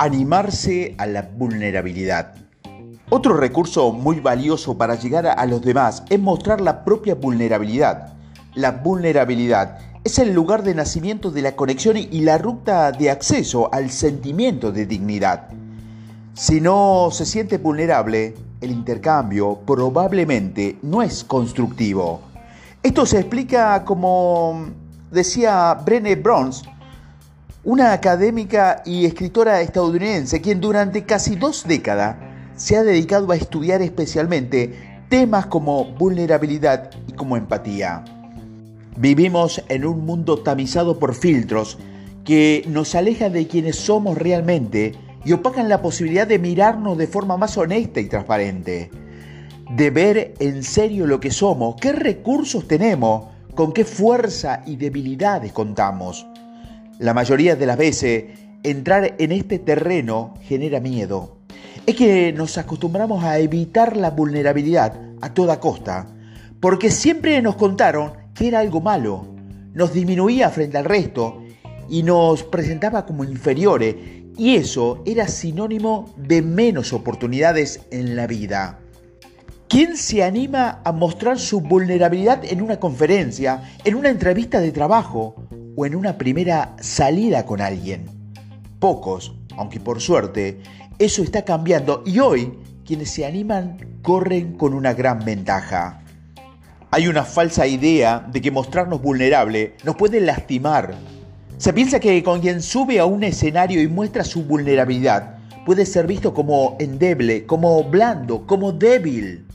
Animarse a la vulnerabilidad. Otro recurso muy valioso para llegar a los demás es mostrar la propia vulnerabilidad. La vulnerabilidad es el lugar de nacimiento de la conexión y la ruta de acceso al sentimiento de dignidad. Si no se siente vulnerable, el intercambio probablemente no es constructivo. Esto se explica como decía Brené Brown, una académica y escritora estadounidense quien durante casi dos décadas se ha dedicado a estudiar especialmente temas como vulnerabilidad y como empatía. Vivimos en un mundo tamizado por filtros que nos alejan de quienes somos realmente y opacan la posibilidad de mirarnos de forma más honesta y transparente, de ver en serio lo que somos, qué recursos tenemos, con qué fuerza y debilidades contamos. La mayoría de las veces, entrar en este terreno genera miedo. Es que nos acostumbramos a evitar la vulnerabilidad a toda costa, porque siempre nos contaron que era algo malo, nos disminuía frente al resto y nos presentaba como inferiores, y eso era sinónimo de menos oportunidades en la vida. ¿Quién se anima a mostrar su vulnerabilidad en una conferencia, en una entrevista de trabajo o en una primera salida con alguien. Pocos, aunque por suerte, eso está cambiando y hoy quienes se animan corren con una gran ventaja. Hay una falsa idea de que mostrarnos vulnerable nos puede lastimar. Se piensa que con quien sube a un escenario y muestra su vulnerabilidad puede ser visto como endeble, como blando, como débil.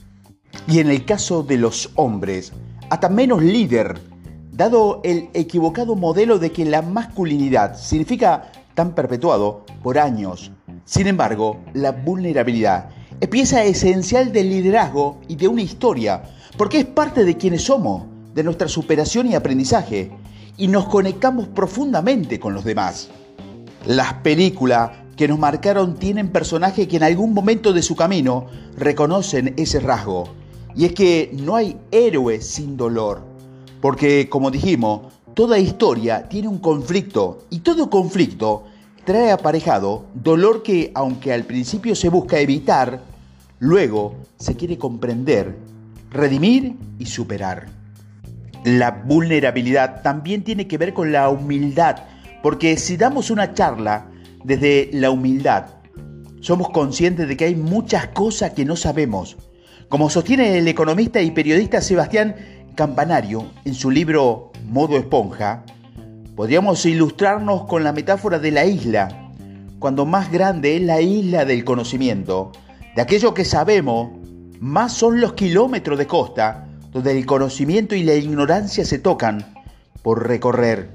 Y en el caso de los hombres, hasta menos líder, dado el equivocado modelo de que la masculinidad significa tan perpetuado por años. Sin embargo, la vulnerabilidad es pieza esencial del liderazgo y de una historia, porque es parte de quienes somos, de nuestra superación y aprendizaje, y nos conectamos profundamente con los demás. Las películas que nos marcaron tienen personajes que en algún momento de su camino reconocen ese rasgo, y es que no hay héroe sin dolor porque, como dijimos, toda historia tiene un conflicto y todo conflicto trae aparejado dolor que, aunque al principio se busca evitar, luego se quiere comprender, redimir y superar. La vulnerabilidad también tiene que ver con la humildad, porque si damos una charla desde la humildad, somos conscientes de que hay muchas cosas que no sabemos. Como sostiene el economista y periodista Sebastián Campanario, en su libro Modo Esponja, podríamos ilustrarnos con la metáfora de la isla, cuando más grande es la isla del conocimiento, de aquello que sabemos, más son los kilómetros de costa donde el conocimiento y la ignorancia se tocan por recorrer,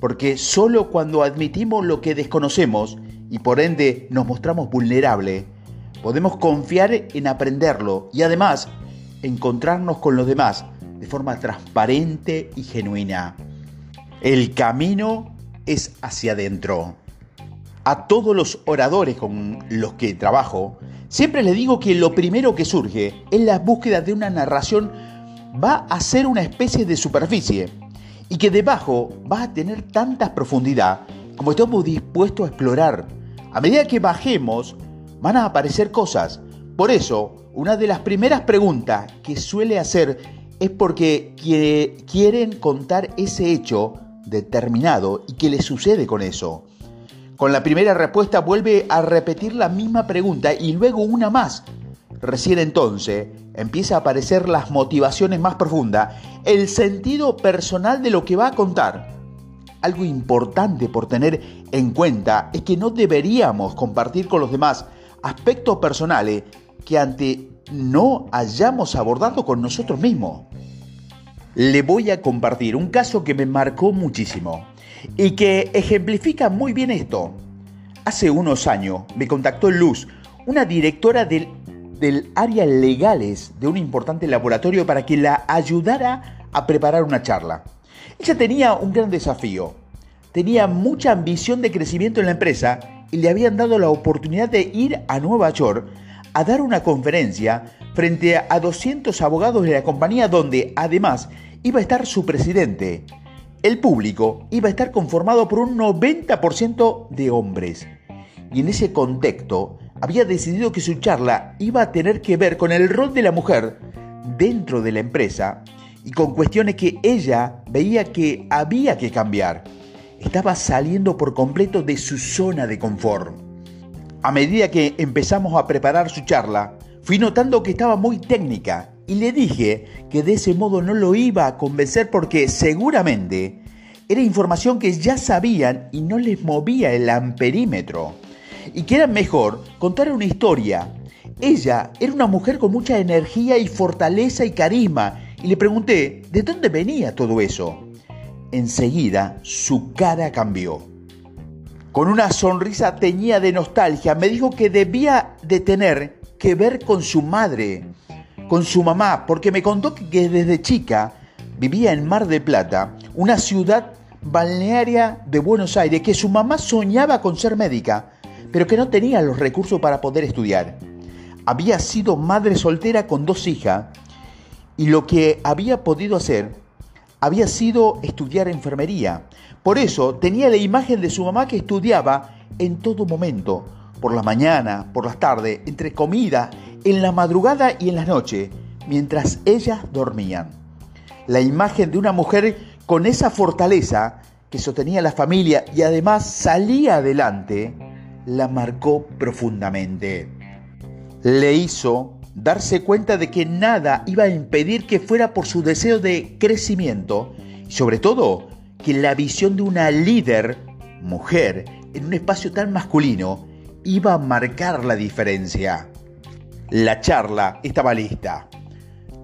porque solo cuando admitimos lo que desconocemos y por ende nos mostramos vulnerables, podemos confiar en aprenderlo y además encontrarnos con los demás de forma transparente y genuina. El camino es hacia adentro. A todos los oradores con los que trabajo, siempre les digo que lo primero que surge en la búsqueda de una narración va a ser una especie de superficie y que debajo va a tener tanta profundidad como estamos dispuestos a explorar. A medida que bajemos, van a aparecer cosas. Por eso, una de las primeras preguntas que suele hacer es porque quieren contar ese hecho determinado y qué les sucede con eso. Con la primera respuesta vuelve a repetir la misma pregunta y luego una más. Recién entonces empieza a aparecer las motivaciones más profundas, el sentido personal de lo que va a contar. Algo importante por tener en cuenta es que no deberíamos compartir con los demás aspectos personales que ante no hayamos abordado con nosotros mismos. Le voy a compartir un caso que me marcó muchísimo y que ejemplifica muy bien esto. Hace unos años me contactó Luz, una directora del, del área legales de un importante laboratorio para que la ayudara a preparar una charla. Ella tenía un gran desafío. Tenía mucha ambición de crecimiento en la empresa y le habían dado la oportunidad de ir a Nueva York a dar una conferencia frente a 200 abogados de la compañía donde además iba a estar su presidente. El público iba a estar conformado por un 90% de hombres. y en ese contexto había decidido que su charla iba a tener que ver con el rol de la mujer dentro de la empresa y con cuestiones que ella veía que había que cambiar. Estaba saliendo por completo de su zona de confort. A medida que empezamos a preparar su charla, fui notando que estaba muy técnica y le dije que de ese modo no lo iba a convencer porque seguramente era información que ya sabían y no les movía el amperímetro. Y que era mejor contar una historia. Ella era una mujer con mucha energía y fortaleza y carisma y le pregunté de dónde venía todo eso. Enseguida su cara cambió. Con una sonrisa teñida de nostalgia me dijo que debía de tener que ver con su madre, con su mamá, porque me contó que desde chica vivía en Mar de Plata, una ciudad balnearia de Buenos Aires, que su mamá soñaba con ser médica, pero que no tenía los recursos para poder estudiar. Había sido madre soltera con dos hijas y lo que había podido hacer había sido estudiar enfermería. Por eso tenía la imagen de su mamá que estudiaba en todo momento, por la mañana, por las tardes, entre comida, en la madrugada y en la noche, mientras ellas dormían. La imagen de una mujer con esa fortaleza que sostenía la familia y además salía adelante, la marcó profundamente. Le hizo darse cuenta de que nada iba a impedir que fuera por su deseo de crecimiento y sobre todo que la visión de una líder, mujer, en un espacio tan masculino, iba a marcar la diferencia. La charla estaba lista.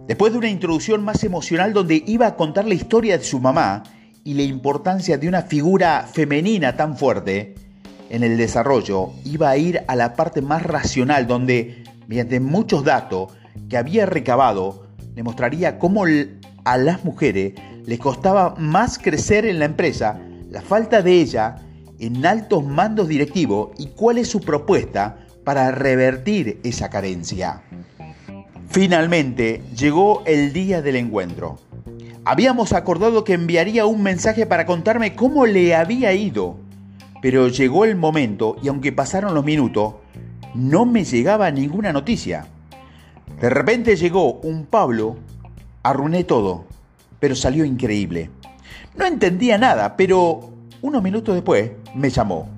Después de una introducción más emocional donde iba a contar la historia de su mamá y la importancia de una figura femenina tan fuerte, en el desarrollo iba a ir a la parte más racional donde mediante muchos datos que había recabado, le mostraría cómo a las mujeres les costaba más crecer en la empresa, la falta de ella en altos mandos directivos y cuál es su propuesta para revertir esa carencia. Finalmente llegó el día del encuentro. Habíamos acordado que enviaría un mensaje para contarme cómo le había ido, pero llegó el momento y aunque pasaron los minutos, no me llegaba ninguna noticia. De repente llegó un Pablo, arruiné todo, pero salió increíble. No entendía nada, pero unos minutos después me llamó.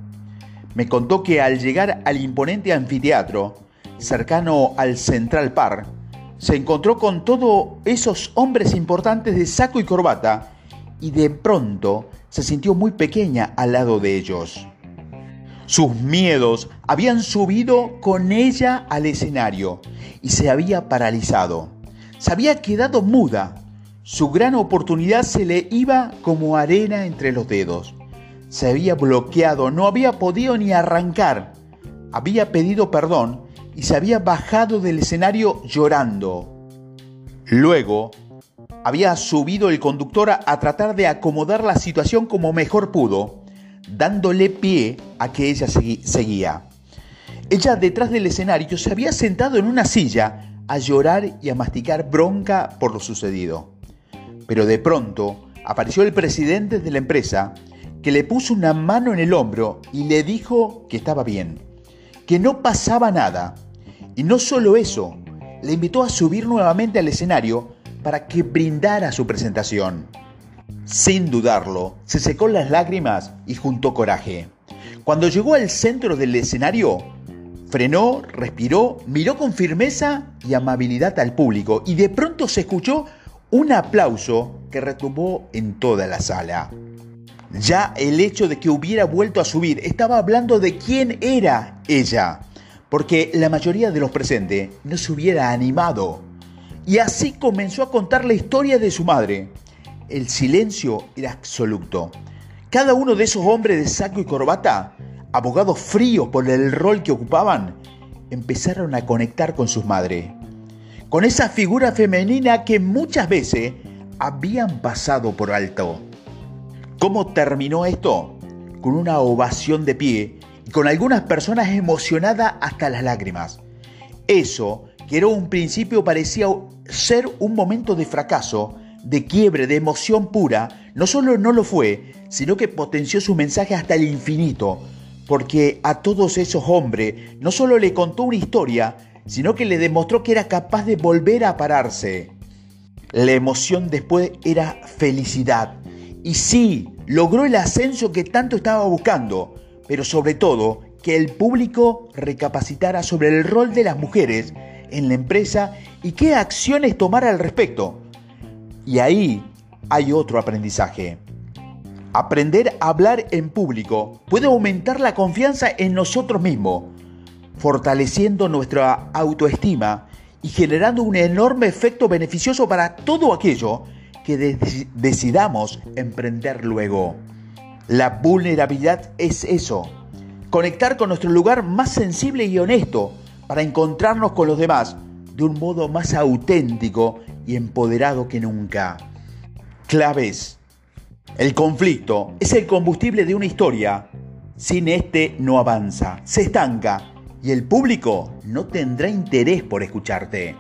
Me contó que al llegar al imponente anfiteatro, cercano al Central Park, se encontró con todos esos hombres importantes de saco y corbata y de pronto se sintió muy pequeña al lado de ellos. Sus miedos habían subido con ella al escenario y se había paralizado. Se había quedado muda. Su gran oportunidad se le iba como arena entre los dedos. Se había bloqueado, no había podido ni arrancar. Había pedido perdón y se había bajado del escenario llorando. Luego, había subido el conductor a tratar de acomodar la situación como mejor pudo dándole pie a que ella seguía. Ella detrás del escenario se había sentado en una silla a llorar y a masticar bronca por lo sucedido. Pero de pronto apareció el presidente de la empresa que le puso una mano en el hombro y le dijo que estaba bien, que no pasaba nada. Y no solo eso, le invitó a subir nuevamente al escenario para que brindara su presentación. Sin dudarlo, se secó las lágrimas y juntó coraje. Cuando llegó al centro del escenario, frenó, respiró, miró con firmeza y amabilidad al público y de pronto se escuchó un aplauso que retumbó en toda la sala. Ya el hecho de que hubiera vuelto a subir estaba hablando de quién era ella, porque la mayoría de los presentes no se hubiera animado. Y así comenzó a contar la historia de su madre, el silencio era absoluto. Cada uno de esos hombres de saco y corbata, abogados fríos por el rol que ocupaban, empezaron a conectar con sus madres. Con esa figura femenina que muchas veces habían pasado por alto. ¿Cómo terminó esto? Con una ovación de pie y con algunas personas emocionadas hasta las lágrimas. Eso, que era un principio, parecía ser un momento de fracaso, de quiebre, de emoción pura, no solo no lo fue, sino que potenció su mensaje hasta el infinito, porque a todos esos hombres no solo le contó una historia, sino que le demostró que era capaz de volver a pararse. La emoción después era felicidad. Y sí, logró el ascenso que tanto estaba buscando, pero sobre todo que el público recapacitara sobre el rol de las mujeres en la empresa y qué acciones tomar al respecto. Y ahí hay otro aprendizaje. Aprender a hablar en público puede aumentar la confianza en nosotros mismos, fortaleciendo nuestra autoestima y generando un enorme efecto beneficioso para todo aquello que decidamos emprender luego. La vulnerabilidad es eso, conectar con nuestro lugar más sensible y honesto para encontrarnos con los demás de un modo más auténtico y empoderado que nunca. Claves el conflicto es el combustible de una historia. Sin este no avanza, se estanca y el público no tendrá interés por escucharte.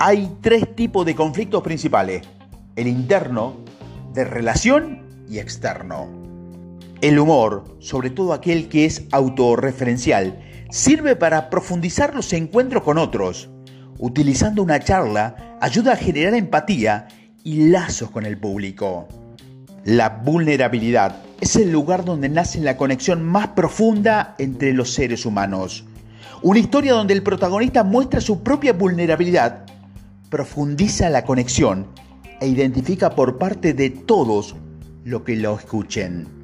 Hay tres tipos de conflictos principales. El interno, de relación y externo. El humor, sobre todo aquel que es autorreferencial, sirve para profundizar los encuentros con otros. Utilizando una charla, ayuda a generar empatía y lazos con el público. La vulnerabilidad es el lugar donde nace la conexión más profunda entre los seres humanos. Una historia donde el protagonista muestra su propia vulnerabilidad, profundiza la conexión e identifica por parte de todos lo que lo escuchen.